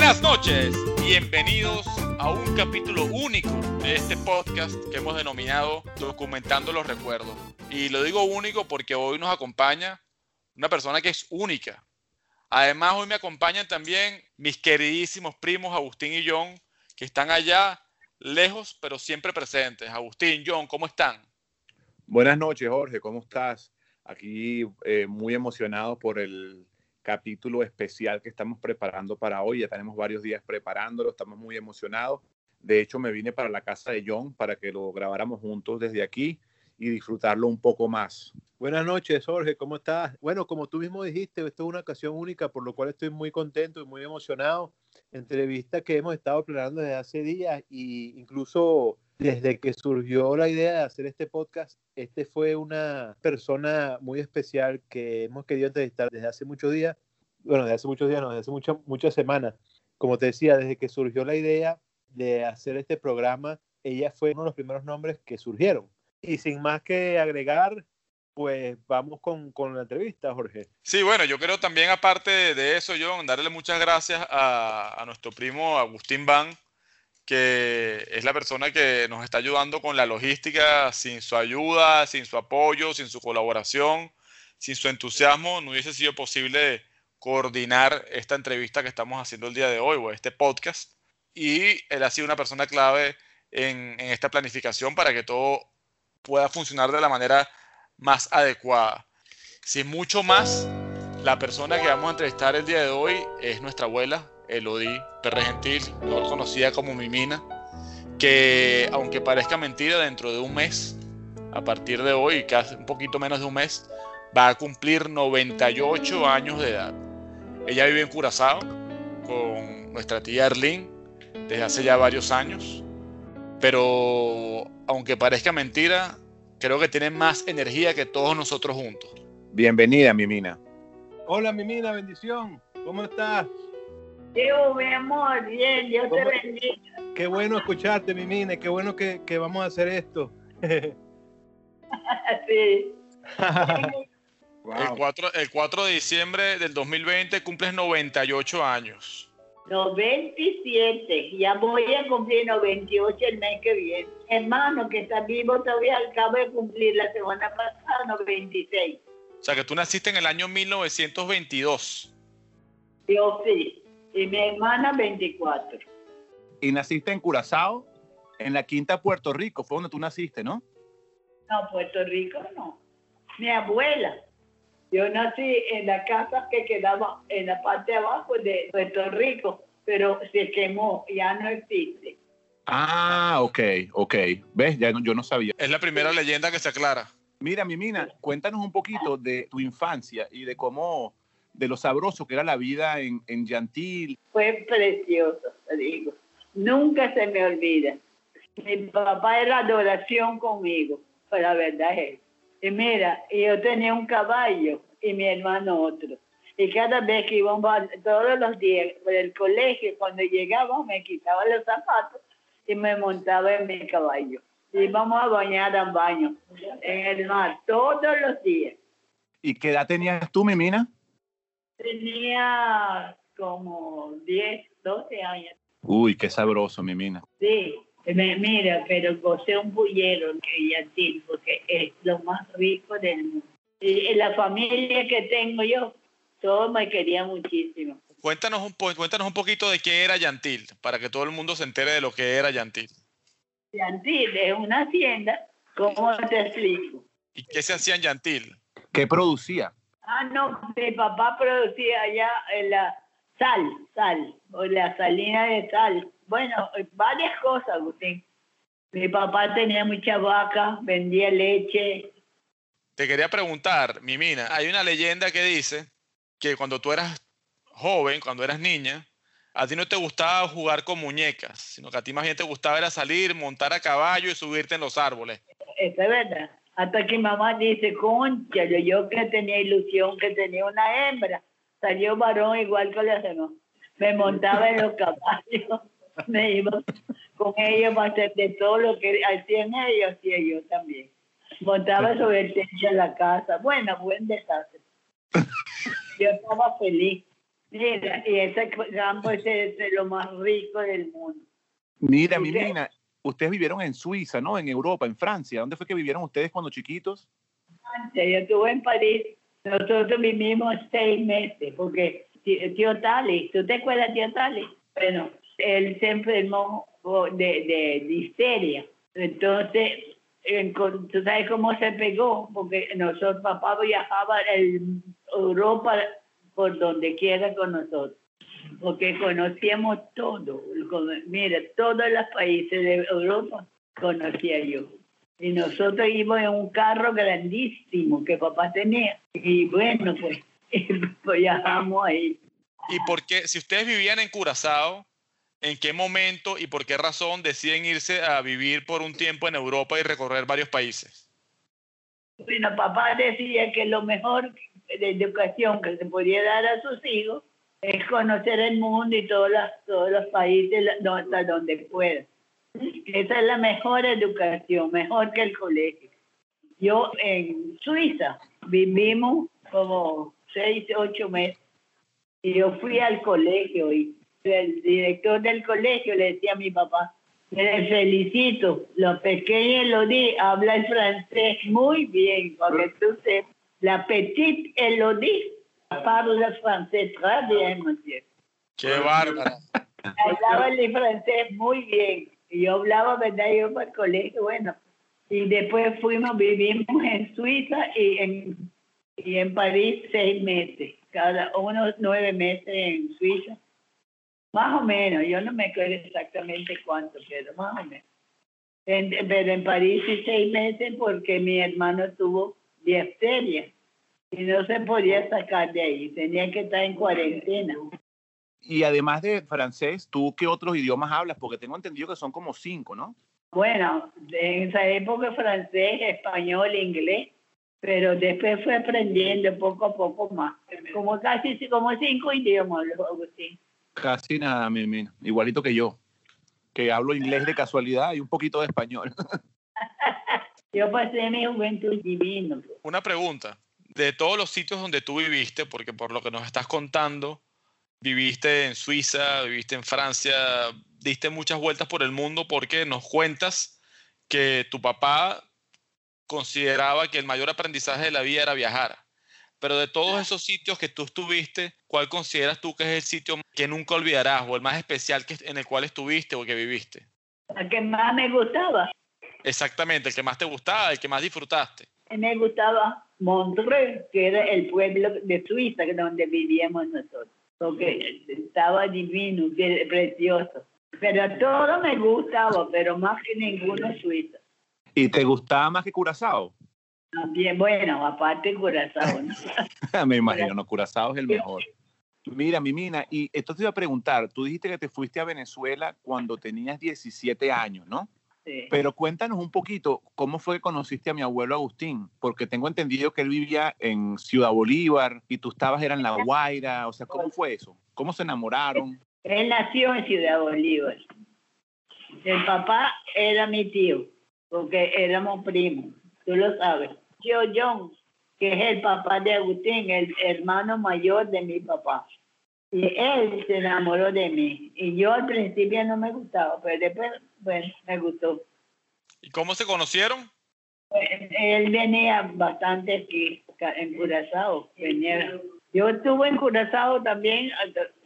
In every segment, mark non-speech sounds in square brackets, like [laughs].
Buenas noches, bienvenidos a un capítulo único de este podcast que hemos denominado Documentando los Recuerdos. Y lo digo único porque hoy nos acompaña una persona que es única. Además, hoy me acompañan también mis queridísimos primos Agustín y John, que están allá lejos, pero siempre presentes. Agustín, John, ¿cómo están? Buenas noches, Jorge, ¿cómo estás? Aquí eh, muy emocionado por el capítulo especial que estamos preparando para hoy. Ya tenemos varios días preparándolo, estamos muy emocionados. De hecho, me vine para la casa de John para que lo grabáramos juntos desde aquí y disfrutarlo un poco más. Buenas noches, Jorge, ¿cómo estás? Bueno, como tú mismo dijiste, esto es una ocasión única, por lo cual estoy muy contento y muy emocionado. Entrevista que hemos estado planeando desde hace días y incluso desde que surgió la idea de hacer este podcast, este fue una persona muy especial que hemos querido entrevistar desde hace muchos días, bueno, desde hace muchos días, no, desde hace muchas, muchas semanas. Como te decía, desde que surgió la idea de hacer este programa, ella fue uno de los primeros nombres que surgieron. Y sin más que agregar, pues vamos con, con, la entrevista, Jorge. Sí, bueno, yo creo también aparte de eso, John, darle muchas gracias a, a nuestro primo Agustín Van, que es la persona que nos está ayudando con la logística. Sin su ayuda, sin su apoyo, sin su colaboración, sin su entusiasmo, no hubiese sido posible coordinar esta entrevista que estamos haciendo el día de hoy o este podcast. Y él ha sido una persona clave en, esta planificación para que todo pueda funcionar de la manera más adecuada. Sin mucho más, la persona que vamos a entrevistar el día de hoy es nuestra abuela, Elodie Perre Gentil, mejor conocida como Mimina, que aunque parezca mentira, dentro de un mes, a partir de hoy, casi un poquito menos de un mes, va a cumplir 98 años de edad. Ella vive en Curazao con nuestra tía Erlín desde hace ya varios años, pero aunque parezca mentira, creo que tiene más energía que todos nosotros juntos. Bienvenida, Mimina. Hola, Mimina, bendición. ¿Cómo estás? Yo, mi amor, bien, Dios te bendiga. Qué bueno escucharte, Mimina, qué bueno que, que vamos a hacer esto. [laughs] sí. wow. el, 4, el 4 de diciembre del 2020 cumples 98 años. 97, ya voy a cumplir 98 el mes que viene. Hermano, que está vivo todavía, acabo de cumplir la semana pasada 96. O sea, que tú naciste en el año 1922. Yo sí, y mi hermana 24. ¿Y naciste en Curazao? En la Quinta Puerto Rico, fue donde tú naciste, ¿no? No, Puerto Rico no. Mi abuela. Yo nací en la casa que quedaba en la parte de abajo de Puerto Rico, pero se quemó, ya no existe. Ah, ok, ok. ¿Ves? Ya no, yo no sabía. Es la primera leyenda que se aclara. Mira, Mimina, cuéntanos un poquito de tu infancia y de cómo, de lo sabroso que era la vida en, en Yantil. Fue precioso, te digo. Nunca se me olvida. Mi papá era adoración conmigo, pero la verdad es y mira, yo tenía un caballo y mi hermano otro. Y cada vez que íbamos, todos los días, por el colegio, cuando llegábamos, me quitaba los zapatos y me montaba en mi caballo. Y íbamos a bañar al baño, en el mar, todos los días. ¿Y qué edad tenías tú, Mimina? Tenía como 10, 12 años. Uy, qué sabroso, Mimina. Sí, Mira, pero gocé un bullero que Yantil, porque es lo más rico del mundo. Y la familia que tengo yo, todos me querían muchísimo. Cuéntanos un, cuéntanos un poquito de qué era Yantil, para que todo el mundo se entere de lo que era Yantil. Yantil es una hacienda, ¿cómo te explico? ¿Y qué se hacía en Yantil? ¿Qué producía? Ah, no, mi papá producía allá la sal, sal, o la salina de sal bueno, varias cosas, Agustín. Mi papá tenía mucha vaca, vendía leche. Te quería preguntar, Mimina, hay una leyenda que dice que cuando tú eras joven, cuando eras niña, a ti no te gustaba jugar con muñecas, sino que a ti más bien te gustaba era salir, montar a caballo y subirte en los árboles. Eso es verdad. Hasta que mamá dice, concha, yo que tenía ilusión que tenía una hembra, salió varón igual que los demás. Me montaba en los caballos [laughs] me iba con ellos a hacer de todo lo que hacían ellos, hacía yo también. Montaba sobre el techo de la casa. Bueno, buen desastre. Yo estaba feliz. Mira, y ese campo es, lo más rico del mundo. Mira, ¿Y mi qué? Ustedes vivieron en Suiza, ¿no? En Europa, en Francia. ¿Dónde fue que vivieron ustedes cuando chiquitos? Yo estuve en París, nosotros vivimos seis meses, porque tí- tío Tali, ¿tú te acuerdas tío Tali? Bueno, él se enfermó de, de difteria. Entonces, en- con- ¿tú sabes cómo se pegó? Porque nosotros, papá viajaba en Europa por donde quiera con nosotros. Porque conocíamos todo. Mira, todos los países de Europa conocía yo. Y nosotros íbamos en un carro grandísimo que papá tenía. Y bueno, pues, [laughs] pues viajamos ahí. ¿Y por qué, si ustedes vivían en Curazao, en qué momento y por qué razón deciden irse a vivir por un tiempo en Europa y recorrer varios países? Bueno, papá decía que lo mejor de educación que se podía dar a sus hijos es conocer el mundo y todos los, todos los países hasta donde pueda. Esa es la mejor educación, mejor que el colegio. Yo en Suiza vivimos como seis, ocho meses y yo fui al colegio y el director del colegio le decía a mi papá, le felicito, lo pequeño Elodie habla el francés muy bien, porque tú sepas, la petite Elodie parla francés très bien, monsieur. ¡Qué bárbara! Hablaba el francés muy bien. Y yo hablaba, ¿verdad? Yo para el colegio, bueno. Y después fuimos, vivimos en Suiza y en, y en París seis meses. Cada unos nueve meses en Suiza. Más o menos, yo no me acuerdo exactamente cuánto, pero más o menos. En- pero en París sí seis meses porque mi hermano tuvo difteria y no se podía sacar de ahí, tenía que estar en cuarentena. Y además de francés, ¿tú qué otros idiomas hablas? Porque tengo entendido que son como cinco, ¿no? Bueno, en esa época francés, español, inglés, pero después fue aprendiendo poco a poco más. Como casi como cinco idiomas, Agustín. Casi nada, mi Mina. Igualito que yo, que hablo inglés de casualidad y un poquito de español. [laughs] Yo pasé mi juventud divino. Una pregunta. De todos los sitios donde tú viviste, porque por lo que nos estás contando, viviste en Suiza, viviste en Francia, diste muchas vueltas por el mundo porque nos cuentas que tu papá consideraba que el mayor aprendizaje de la vida era viajar. Pero de todos esos sitios que tú estuviste, ¿cuál consideras tú que es el sitio que nunca olvidarás o el más especial que, en el cual estuviste o que viviste? La que más me gustaba, Exactamente, el que más te gustaba, el que más disfrutaste. Me gustaba Montreux, que era el pueblo de Suiza donde vivíamos nosotros. Porque estaba divino, que- precioso. Pero todo me gustaba, pero más que ninguno Suiza. ¿Y te gustaba más que Curazao? También, bueno, aparte Curazao, ¿no? [laughs] Me imagino, no, Curazao es el mejor. Mira, mi Mina, y esto te iba a preguntar, tú dijiste que te fuiste a Venezuela cuando tenías 17 años, ¿no? Sí. Pero cuéntanos un poquito, ¿cómo fue que conociste a mi abuelo Agustín? Porque tengo entendido que él vivía en Ciudad Bolívar y tú estabas era en La Guaira, o sea, ¿cómo fue eso? ¿Cómo se enamoraron? Él nació en Ciudad Bolívar. El papá era mi tío, porque éramos primos, tú lo sabes. Yo John, que es el papá de Agustín, el hermano mayor de mi papá. Y él se enamoró de mí. Y yo al principio no me gustaba, pero después, bueno, me gustó. ¿Y cómo se conocieron? Él venía bastante aquí, en Curazao. Venía. Yo estuve en Curazao también,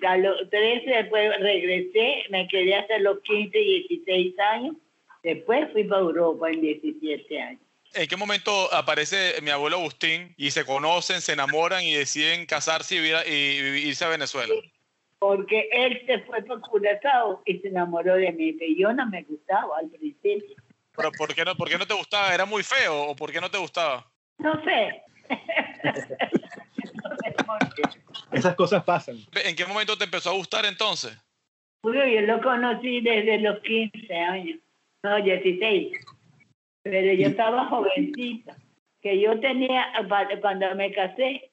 a, los 13, después regresé, me quedé hasta los 15, 16 años. Después fui para Europa en 17 años. ¿En qué momento aparece mi abuelo Agustín y se conocen, se enamoran y deciden casarse y, irse a Venezuela? Porque él se fue para Curazao y se enamoró de mí, pero yo no me gustaba al principio. ¿Pero por qué, no, por qué no te gustaba? ¿Era muy feo o por qué no te gustaba? No sé. Esas cosas pasan. ¿En qué momento te empezó a gustar entonces? Bueno, yo lo conocí desde los 15 años, no, 16. Pero yo estaba jovencita, que yo tenía, cuando me casé,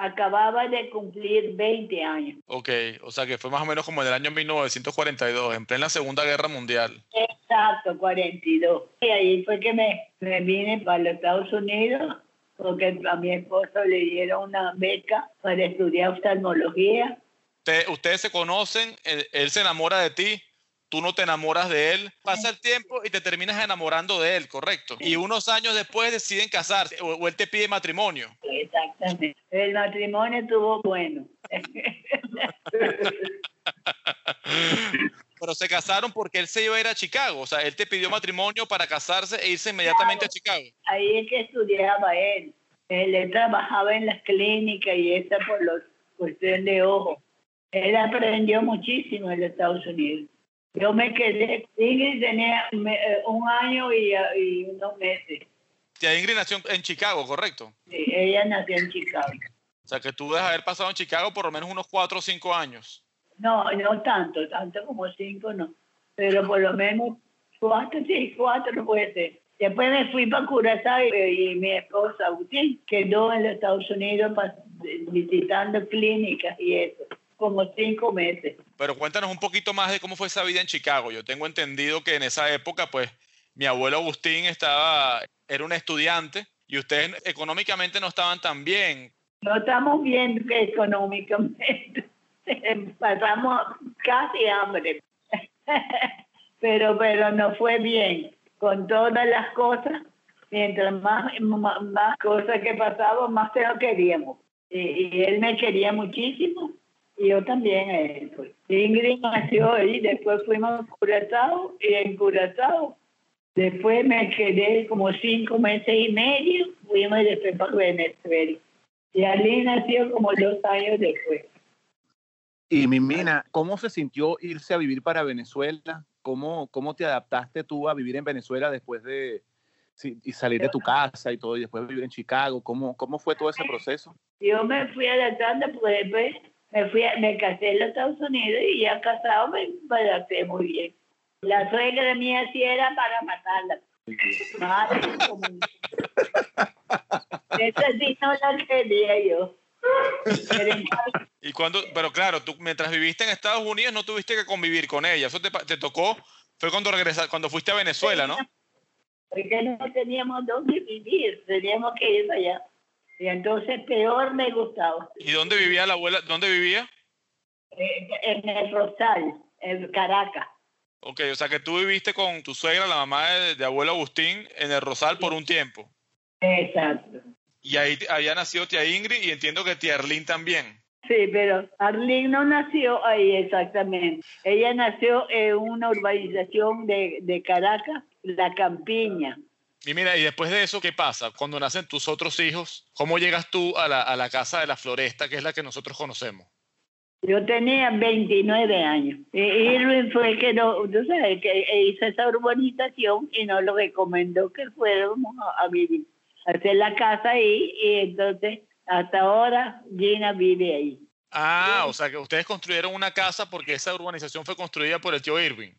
acababa de cumplir 20 años. Ok, o sea que fue más o menos como en el año 1942, en plena Segunda Guerra Mundial. Exacto, 42. Y ahí fue que me, me vine para los Estados Unidos, porque a mi esposo le dieron una beca para estudiar oftalmología Usted, ustedes se conocen, él, él se enamora de ti, tú no te enamoras de él, pasa el tiempo y te terminas enamorando de él, correcto. Y unos años después deciden casarse o, o él te pide matrimonio. Exactamente. El matrimonio estuvo bueno. [laughs] Pero se casaron porque él se iba a ir a Chicago, o sea, él te pidió matrimonio para casarse e irse inmediatamente a Chicago. Ahí es que estudiaba él. Él trabajaba en las clínicas y esa por los cuestión de ojo. Él aprendió muchísimo en los Estados Unidos. Yo me quedé, Ingrid tenía eh, un año y, y unos meses. Tía Ingrid nació en Chicago, correcto. Sí, ella nació en Chicago. O sea, que tú debes haber pasado en Chicago por lo menos unos cuatro o cinco años. No, no tanto, tanto como cinco no. Pero por lo menos cuatro, sí, cuatro puede ser. Después me fui para Curazao y, y mi esposa Agustín quedó en los Estados Unidos pa- visitando clínicas y eso, como cinco meses. Pero cuéntanos un poquito más de cómo fue esa vida en Chicago. Yo tengo entendido que en esa época, pues, mi abuelo Agustín estaba, era un estudiante y ustedes económicamente no estaban tan bien. No estamos bien económicamente. [laughs] Pasamos casi hambre. [laughs] pero, pero nos fue bien. Con todas las cosas, mientras más, más, más cosas que pasaban, más se lo queríamos. Y, y él me quería muchísimo. Y yo también a él. Pues. Ingrid nació ahí, después fuimos a Curazao y en Curazao Después me quedé como cinco meses y medio, fuimos después para Venezuela. Y Ali nació como dos años después. Y Mimina, ¿cómo se sintió irse a vivir para Venezuela? ¿Cómo, cómo te adaptaste tú a vivir en Venezuela después de y salir de tu casa y todo, y después de vivir en Chicago? ¿Cómo, cómo fue todo ese proceso? Yo me fui adaptando, pues después me, fui a- me casé en los Estados Unidos y ya casado me, me adapté muy bien. La suegra mía sí era para matarla. Madre [laughs] Esa sí no la quería yo. Pero Y cuando, pero claro, tú mientras viviste en Estados Unidos no tuviste que convivir con ella. Eso te, te tocó, fue cuando regresaste, cuando fuiste a Venezuela, ¿no? porque no teníamos dónde vivir, teníamos que ir allá. Y entonces peor me gustaba. ¿Y dónde vivía la abuela? ¿Dónde vivía? Eh, En el Rosal, en Caracas. Ok, o sea que tú viviste con tu suegra, la mamá de, de abuelo Agustín, en el Rosal por un tiempo. Exacto. Y ahí había nacido tía Ingrid y entiendo que tía Arlene también. Sí, pero Arlene no nació ahí exactamente. Ella nació en una urbanización de, de Caracas, La Campiña. Y mira, y después de eso, ¿qué pasa? Cuando nacen tus otros hijos, ¿cómo llegas tú a la, a la casa de la floresta, que es la que nosotros conocemos? Yo tenía 29 años. Y Irving fue el que, no, tú sabes, que hizo esa urbanización y nos lo recomendó que fuéramos a, a vivir, a hacer la casa ahí. Y entonces, hasta ahora, Gina vive ahí. Ah, o sea que ustedes construyeron una casa porque esa urbanización fue construida por el tío Irving.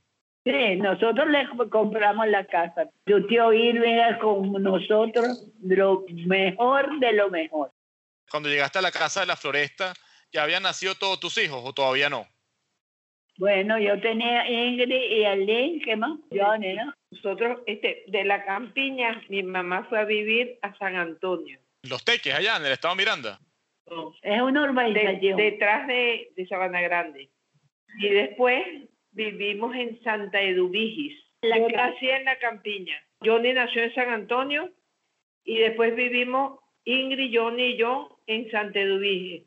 Sí, nosotros le compramos la casa. Tu tío Irving era con nosotros lo mejor de lo mejor. Cuando llegaste a la casa de la floresta, ¿ya habían nacido todos tus hijos o todavía no? Bueno, yo tenía Ingrid y Arlene, ¿qué más? Johnny, ¿no? Nosotros, este, de la campiña, mi mamá fue a vivir a San Antonio, Los teques allá en el estado Miranda. Es una de- urbanización. detrás de, de Sabana Grande. Y después vivimos en Santa Eduvigis. La Yo nací en la campiña. Johnny nació en San Antonio y después vivimos Ingrid, Johnny y yo en Santa Eduvigis.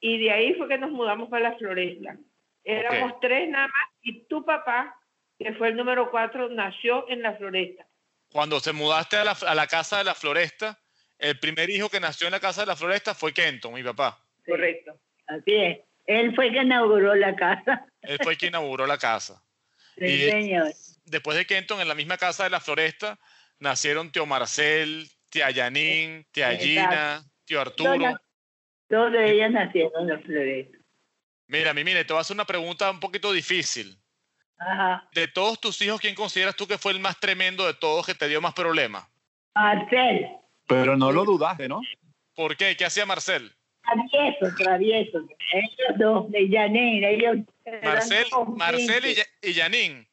Y de ahí fue que nos mudamos para la floresta. Éramos tres nada más y tu papá, que fue el número cuatro, nació en la floresta. Cuando se mudaste a la, a la casa de la floresta, el primer hijo que nació en la casa de la floresta fue Kenton, mi papá. Correcto. Así es. Él fue que inauguró la casa. Él fue quien inauguró la casa. Sí, Y- señor. Después de Kenton, en la misma casa de la floresta, nacieron tío Marcel, tía Yanín, tía. Gina, tío Arturo. Todas, ellas nacieron en la floresta. Mira, mi mire, te voy a hacer una pregunta un poquito difícil. Ajá. De todos tus hijos, ¿quién consideras tú que fue el más tremendo de todos que te dio más problemas? Marcel, Pero no lo dudaste, ¿no? ¿Por qué? ¿Qué hacía Marcel? travieso, travieso. Ellos dos, de Janine, ellos Marcel, Marcel y, Yanín.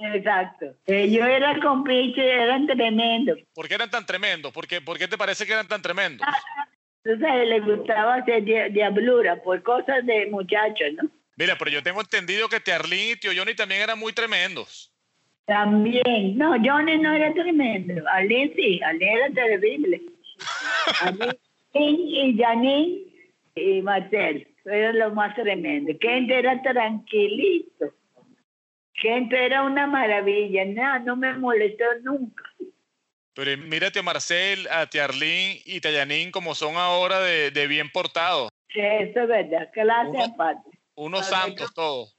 Exacto. Ellos eran compinches, eran tremendos. ¿Por qué eran tan tremendos? ¿Por qué, por qué te parece que eran tan tremendos? [laughs] Entonces le gustaba hacer diablura por cosas de muchachos, ¿no? Mira, pero yo tengo entendido que Arlín y tío Johnny también eran muy tremendos. También. No, Johnny no era tremendo. Arlene sí, Arlene era terrible. [laughs] Arlene y Janine y Marcel eran los más tremendos. Kent era tranquilito. Kent era una maravilla. Nada, no me molestó nunca. Pero mírate a Marcel, a Tiarlín y Tallanín como son ahora de, de bien portados. Sí, eso es verdad, clase Uno, aparte. Unos santos todos.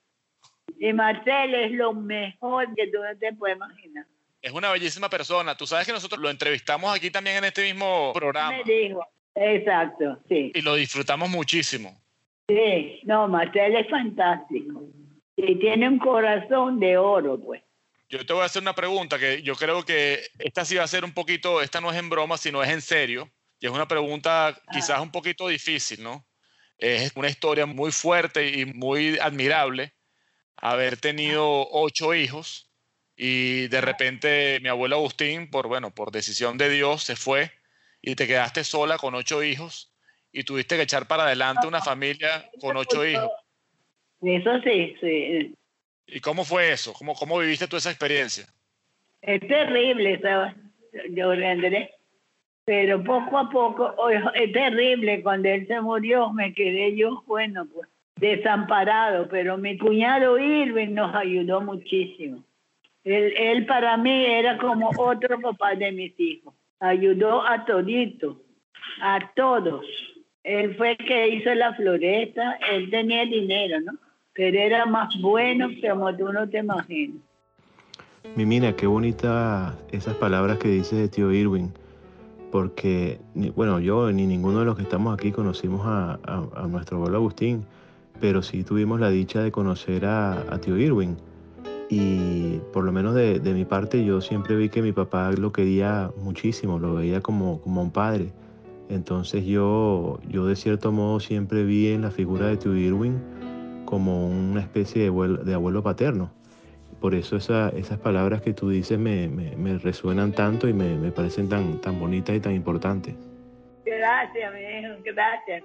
Y Marcel es lo mejor que tú no te puedes imaginar. Es una bellísima persona. Tú sabes que nosotros lo entrevistamos aquí también en este mismo programa. Me dijo, exacto, sí. Y lo disfrutamos muchísimo. Sí, no, Marcel es fantástico. Y tiene un corazón de oro, pues. Yo te voy a hacer una pregunta que yo creo que esta sí va a ser un poquito, esta no es en broma, sino es en serio. Y es una pregunta ah. quizás un poquito difícil, ¿no? Es una historia muy fuerte y muy admirable haber tenido ocho hijos y de repente mi abuelo Agustín, por, bueno, por decisión de Dios, se fue y te quedaste sola con ocho hijos y tuviste que echar para adelante una familia con ocho hijos. Eso sí, sí. ¿Y cómo fue eso? ¿Cómo, cómo viviste tú esa experiencia? Es terrible, ¿sabes? Yo Andrés. Pero poco a poco, es terrible. Cuando él se murió, me quedé yo, bueno, pues, desamparado. Pero mi cuñado Irving nos ayudó muchísimo. Él, él para mí era como otro papá de mis hijos. Ayudó a todito, a todos. Él fue el que hizo la floresta, él tenía dinero, ¿no? pero era más bueno que como tú no te imaginas. Mimina, qué bonita esas palabras que dice de tío Irwin, porque, bueno, yo ni ninguno de los que estamos aquí conocimos a, nuestro abuelo Agustín, pero sí tuvimos la dicha de conocer a, tío Irwin. Y por lo menos de, mi parte, yo siempre vi que mi papá lo quería muchísimo, lo veía como, como un padre. Entonces yo, yo de cierto modo siempre vi en la figura de tío Irwin como una especie de abuelo, de abuelo paterno. Por eso esas palabras que tú dices me, me, resuenan tanto y me, me, parecen tan, tan bonitas y tan importantes. Gracias, mi hijo, gracias.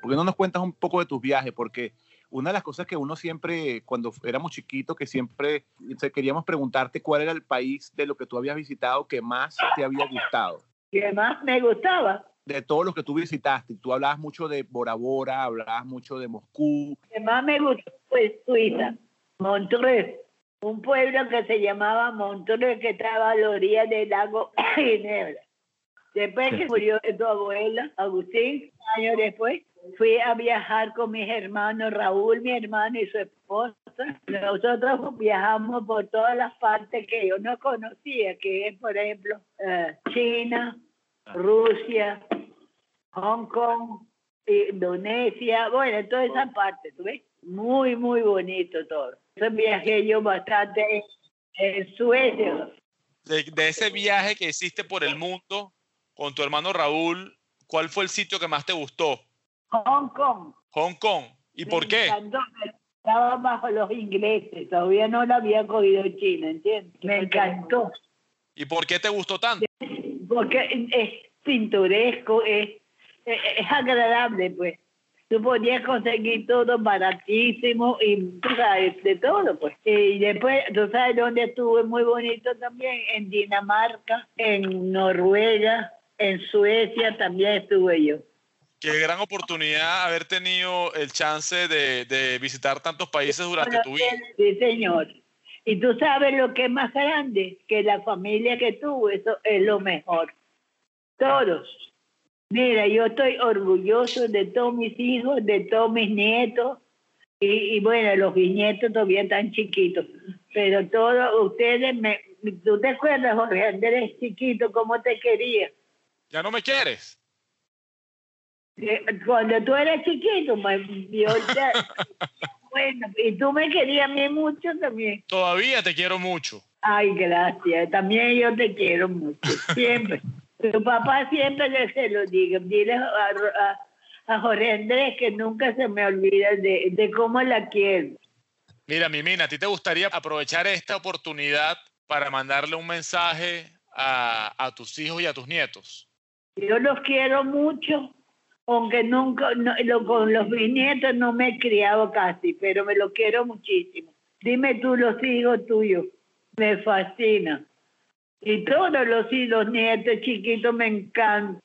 ¿por qué no nos cuentas un poco de tus viajes? Porque una de las cosas que uno siempre, cuando éramos chiquitos, que siempre queríamos preguntarte cuál era el país de lo que tú habías visitado que más te había gustado. Que más me gustaba de todos los que tú visitaste. Tú hablabas mucho de Bora Bora, hablabas mucho de Moscú. Que más me gustó fue Suiza, Montreux, un pueblo que se llamaba Montreux, que estaba a la orilla del lago [coughs] Ginebra. Después que murió tu abuela, Agustín, años después, fui a viajar con mis hermanos, Raúl, mi hermano y su esposa. Nosotros viajamos por todas las partes que yo no conocía, que es, por ejemplo, eh, China, Rusia, Hong Kong, Indonesia, bueno, toda esa parte, ¿tú ves? Muy, muy bonito todo. Entonces viajé yo bastante en Suecia. De, ese viaje que hiciste por el mundo con tu hermano Raúl, ¿cuál fue el sitio que más te gustó? Hong Kong. Hong Kong. ¿Y por qué? estaba bajo los ingleses, todavía no lo había cogido China, ¿entiendes? Me encantó. ¿Y por qué te gustó tanto? Porque es pintoresco, es es agradable, pues. Tú podías conseguir todo baratísimo y tú sabes, de todo, pues. Y después, tú sabes dónde estuve muy bonito también, en Dinamarca, en Noruega, en Suecia también estuve yo. Qué gran oportunidad haber tenido el chance de, de visitar tantos países durante tu vida. Sí, señor. Y tú sabes lo que es más grande, que la familia que tuvo, eso es lo mejor. Todos. Mira, yo estoy orgulloso de todos mis hijos, de todos mis nietos, y, bueno, los bisnietos todavía están chiquitos, pero todos ustedes, me, ¿tú te acuerdas, Jorge Andrés, chiquito, cómo te quería? ¿Ya no me quieres? Eh, cuando tú eres chiquito, [laughs] bueno, y tú me querías a mí mucho también. Todavía te quiero mucho. Ay, gracias. También yo te quiero mucho, siempre. [laughs] Tu papá siempre se lo diga. Dile a, a, Jorge Andrés que nunca se me olvida de, de cómo la quiero. Mira, Mimina, ¿a ti te gustaría aprovechar esta oportunidad para mandarle un mensaje a, a tus hijos y a tus nietos? Yo los quiero mucho, aunque nunca, lo- con los bisnietos no me he criado casi, pero me lo quiero muchísimo. Dime tú los hijos tuyos, me fascina. Y todos los hijos, nietos chiquitos me encantan,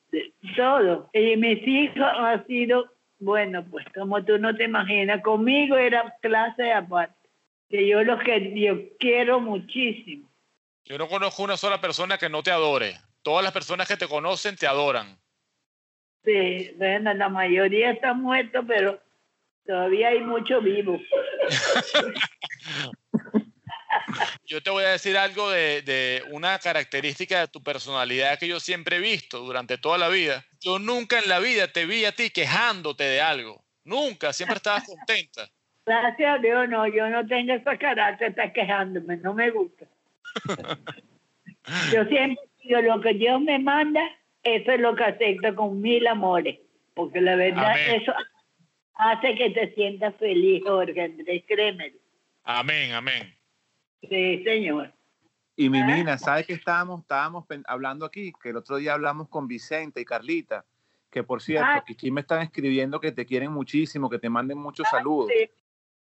todo. Y mis hijos han sido, bueno, pues como tú no te imaginas, conmigo era clase aparte, que yo los que yo quiero muchísimo. Yo no conozco una sola persona que no te adore. Todas las personas que te conocen te adoran. Sí, bueno, la mayoría están muertos, pero todavía hay muchos vivos. [laughs] Yo te voy a decir algo de, de una característica de tu personalidad que yo siempre he visto durante toda la vida. Yo nunca en la vida te vi a ti quejándote de algo. Nunca, siempre estabas contenta. Gracias a Dios, no, yo no tengo ese carácter, está quejándome, no me gusta. [laughs] Yo siempre digo, lo que Dios me manda, eso es lo que acepto con mil amores, porque la verdad Amén. eso hace que te sientas feliz, Jorge Andrés, créeme. Amén, amén. Sí, señor. Y mi mina, ¿sabes que estábamos, estábamos hablando aquí? Que el otro día hablamos con Vicente y Carlita, que por cierto, Ah. que aquí me están escribiendo que te quieren muchísimo, que te manden muchos saludos. Sí,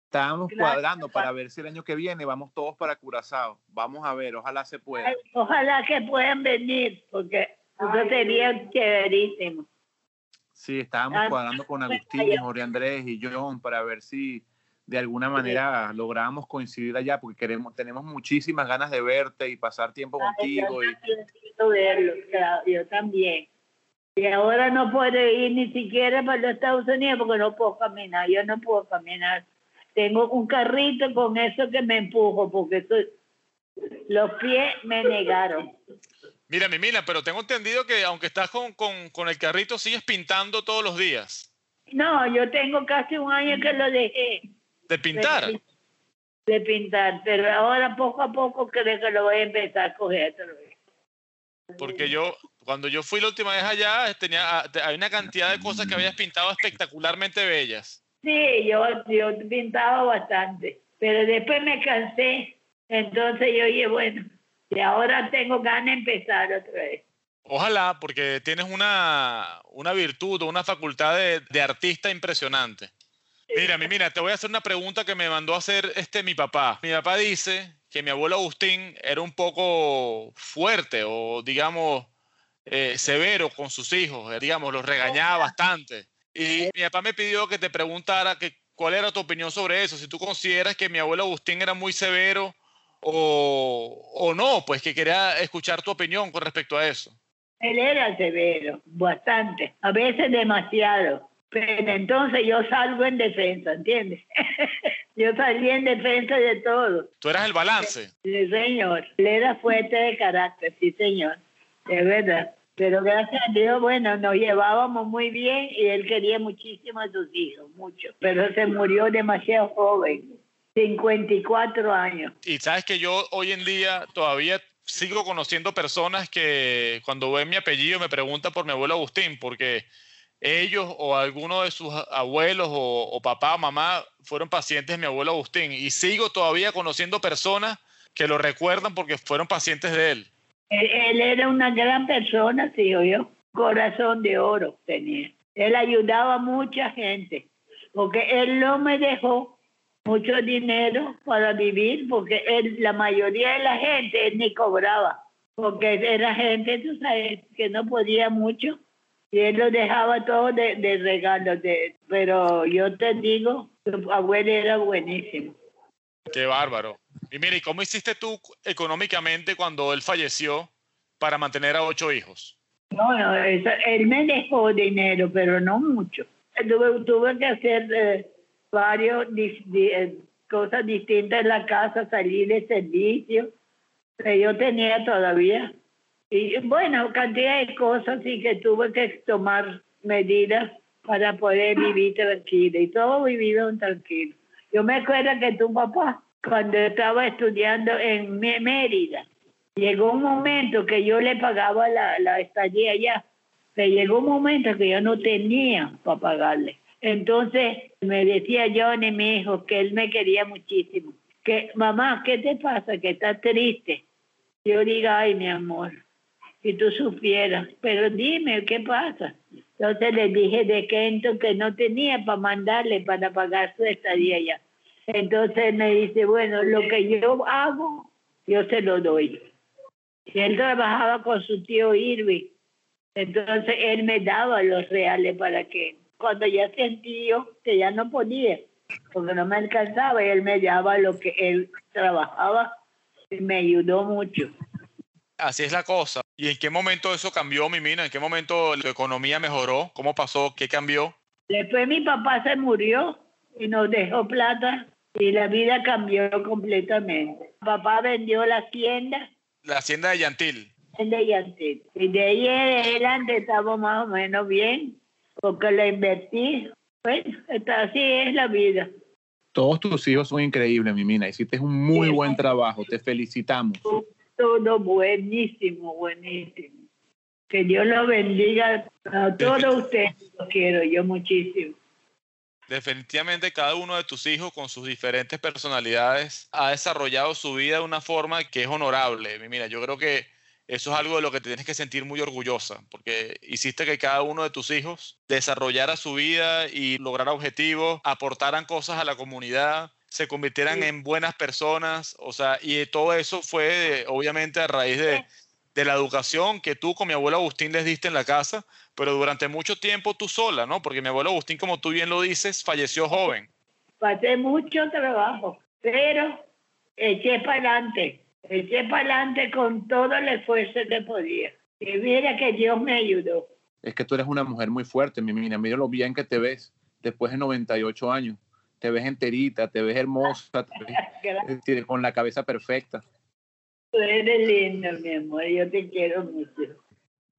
Estábamos Gracias, cuadrando para ver si el año que viene vamos todos para Curazao. Vamos a ver, ojalá se pueda. ojalá que puedan venir, porque eso sería chéverísimo. Sí, estábamos Ah, cuadrando con Agustín. Jorge Andrés y John para ver si de alguna manera lográbamos coincidir allá, porque queremos, tenemos muchísimas ganas de verte y pasar tiempo yo contigo. Y, también necesito verlos, claro, yo también. Y ahora no puedo ir ni siquiera para los Estados Unidos porque no puedo caminar, yo no puedo caminar. Tengo un carrito con eso que me empujo porque eso- los pies me negaron. Mira, mi Mila, pero tengo entendido que aunque estás con, con, con el carrito, sigues pintando todos los días. No, yo tengo casi un año que lo dejé De pintar. de, de pintar, pero ahora poco a poco creo que lo voy a empezar a coger. Porque yo, cuando yo fui la última vez allá, tenía, ah, hay una cantidad de cosas que habías pintado espectacularmente bellas. Sí, yo, yo pintaba bastante, pero después me cansé. Entonces yo dije, bueno, y ahora tengo ganas de empezar otra vez. Ojalá, porque tienes una, una virtud o una facultad de, de artista impresionante. Mira, mi mira, te voy a hacer una pregunta que me mandó a hacer este mi papá. Mi papá dice que mi abuelo Agustín era un poco fuerte o, digamos, eh, severo con sus hijos, eh, digamos, los regañaba bastante. Y mi papá me pidió que te preguntara que, cuál era tu opinión sobre eso, si tú consideras que mi abuelo Agustín era muy severo o, o no, pues que quería escuchar tu opinión con respecto a eso. Él era severo, bastante, a veces demasiado. Pero entonces yo salgo en defensa, ¿entiendes? [laughs] yo salí en defensa de todo. Tú eras el balance. Sí, señor. Él era fuerte de carácter, sí, señor. De verdad. Pero gracias a Dios, bueno, nos llevábamos muy bien y él quería muchísimo a sus hijos, mucho. Pero se murió demasiado joven, 54 años. Y sabes que yo hoy en día todavía sigo conociendo personas que cuando ven mi apellido me preguntan por mi abuelo Agustín, porque ellos o alguno de sus abuelos o, o papá o mamá fueron pacientes de mi abuelo Agustín. Y sigo todavía conociendo personas que lo recuerdan porque fueron pacientes de él. Él, él era una gran persona, sí, yo. Corazón de oro tenía. Él ayudaba a mucha gente, porque él no me dejó mucho dinero para vivir, porque él, la mayoría de la gente él ni cobraba, porque era gente, tú sabes, que no podía mucho, y él lo dejaba todo de, de regalo, de, pero yo te digo, tu abuelo era buenísimo. Qué bárbaro. Y mire, ¿y cómo hiciste tú económicamente cuando él falleció para mantener a ocho hijos? No, no, eso- él me dejó dinero, pero no mucho. Tuve, tuve que hacer eh, varios eh, cosas distintas en la casa, salir de servicio, que yo tenía todavía. Y bueno, cantidad de cosas y que tuve que tomar medidas para poder vivir tranquila. Y todos vivieron tranquilos. Yo me acuerdo que tu papá, cuando estaba estudiando en Mé- Mérida, llegó un momento que yo le pagaba la, la estadía allá, pero llegó un momento que yo no tenía para pagarle. Entonces me decía Johnny, mi hijo, que él me quería muchísimo. Que, mamá, ¿qué te pasa? Que estás triste. Yo digo, ay, mi amor, si tú supieras. Pero dime, ¿qué pasa? Entonces le dije de Kenton que no tenía para mandarle para pagar su estadía allá. Entonces me dice, bueno, lo que yo hago, yo se lo doy. Y él trabajaba con su tío Irving. Entonces él me daba los reales para que cuando ya sentí que ya no podía, porque no me alcanzaba, y él me daba lo que él trabajaba y me ayudó mucho. Así es la cosa. ¿Y en qué momento eso cambió, mi mina? ¿En qué momento la economía mejoró? ¿Cómo pasó? ¿Qué cambió? Después mi papá se murió y nos dejó plata y la vida cambió completamente. Papá vendió la hacienda. La hacienda de Yantil. De Yantil. Y de ahí en adelante estamos más o menos bien, porque la invertí. Bueno, así es la vida. Todos tus hijos son increíbles, mi mina. Hiciste un muy buen trabajo. Te felicitamos. Todo buenísimo, buenísimo. Que Dios lo bendiga a todos ustedes. Los quiero yo muchísimo. Definitivamente cada uno de tus hijos con sus diferentes personalidades ha desarrollado su vida de una forma que es honorable. Mira, yo creo que eso es algo de lo que te tienes que sentir muy orgullosa, porque hiciste que cada uno de tus hijos desarrollara su vida y lograra objetivos, aportaran cosas a la comunidad, se convirtieran en buenas personas, o sea, y todo eso fue obviamente a raíz de, de la educación que tú con mi abuelo Agustín les diste en la casa, pero durante mucho tiempo tú sola, ¿no? Porque mi abuelo Agustín, como tú bien lo dices, falleció joven. Pasé mucho trabajo, pero eché para adelante, eché para adelante con todo el esfuerzo que podía. Y mira que Dios me ayudó. Es que tú eres una mujer muy fuerte, mi mina. Mira lo bien que te ves después de 98 años. Te ves enterita, te ves hermosa, te ves, [laughs] con la cabeza perfecta. Tú eres lindo, mi amor. Yo te quiero mucho.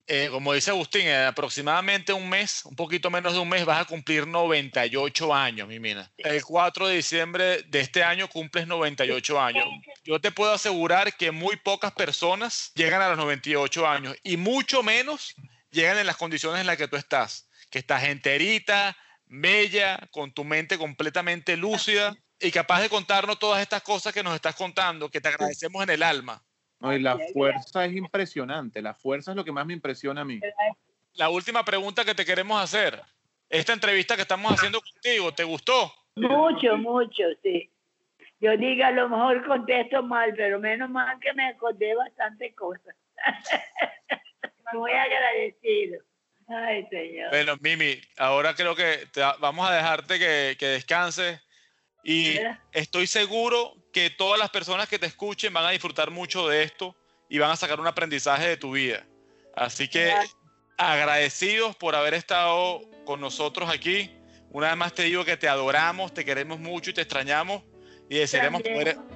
Eh, como dice Agustín, en aproximadamente un mes, un poquito menos de un mes, vas a cumplir 98 años, mi mina. El 4 de diciembre de este año cumples 98 años. Yo te puedo asegurar que muy pocas personas llegan a los 98 años y mucho menos llegan en las condiciones en las que tú estás, que estás enterita, bella, con tu mente completamente lúcida y capaz de contarnos todas estas cosas que nos estás contando, que te agradecemos en el alma. No, y la fuerza es impresionante. La fuerza es lo que más me impresiona a mí. La última pregunta que te queremos hacer. Esta entrevista que estamos haciendo contigo, ¿te gustó? Mucho, mucho, sí. Yo diga, a lo mejor contesto mal, pero menos mal que me acordé bastante cosas. [laughs] Muy agradecido. Ay, señor. Bueno, Mimi, ahora creo que vamos a dejarte que, que descanses y estoy seguro que todas las personas que te escuchen van a disfrutar mucho de esto y van a sacar un aprendizaje de tu vida. Así que agradecidos por haber estado con nosotros aquí. Una vez más te digo que te adoramos, te queremos mucho y te extrañamos y desearemos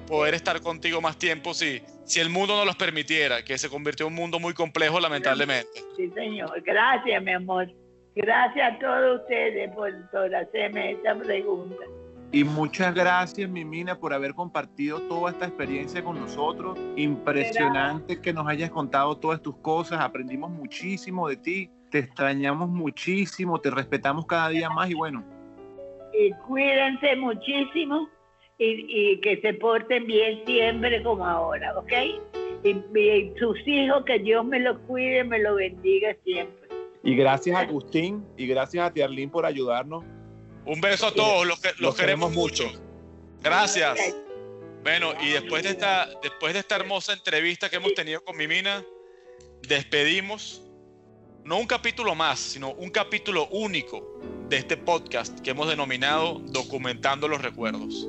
poder, estar contigo más tiempo si, si el mundo nos los permitiera, que se convirtió en un mundo muy complejo lamentablemente. Sí, señor. Gracias, mi amor. Gracias a todos ustedes por, por hacerme esta pregunta. Y muchas gracias, Mimina, por haber compartido toda esta experiencia con nosotros. Impresionante que nos hayas contado todas tus cosas. Aprendimos muchísimo de ti. Te extrañamos muchísimo. Te respetamos cada día más y bueno. Y cuídense muchísimo y, que se porten bien siempre como ahora, ¿ok? Y, y sus hijos, que Dios me los cuide, me los bendiga siempre. Y gracias a Agustín y gracias a Tiarlín por ayudarnos un beso a todos, los, que, los queremos mucho. Gracias. Bueno, y después de, esta, después de esta hermosa entrevista que hemos tenido con Mimina, despedimos no un capítulo más, sino un capítulo único de este podcast que hemos denominado Documentando los Recuerdos.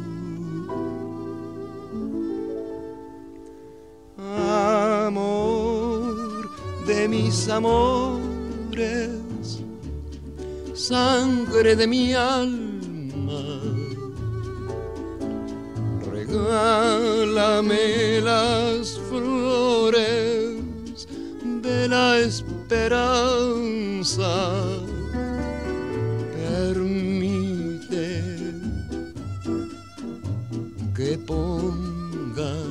Amor de mis amores, sangre de mi alma, regálame las flores de la esperanza. Ponga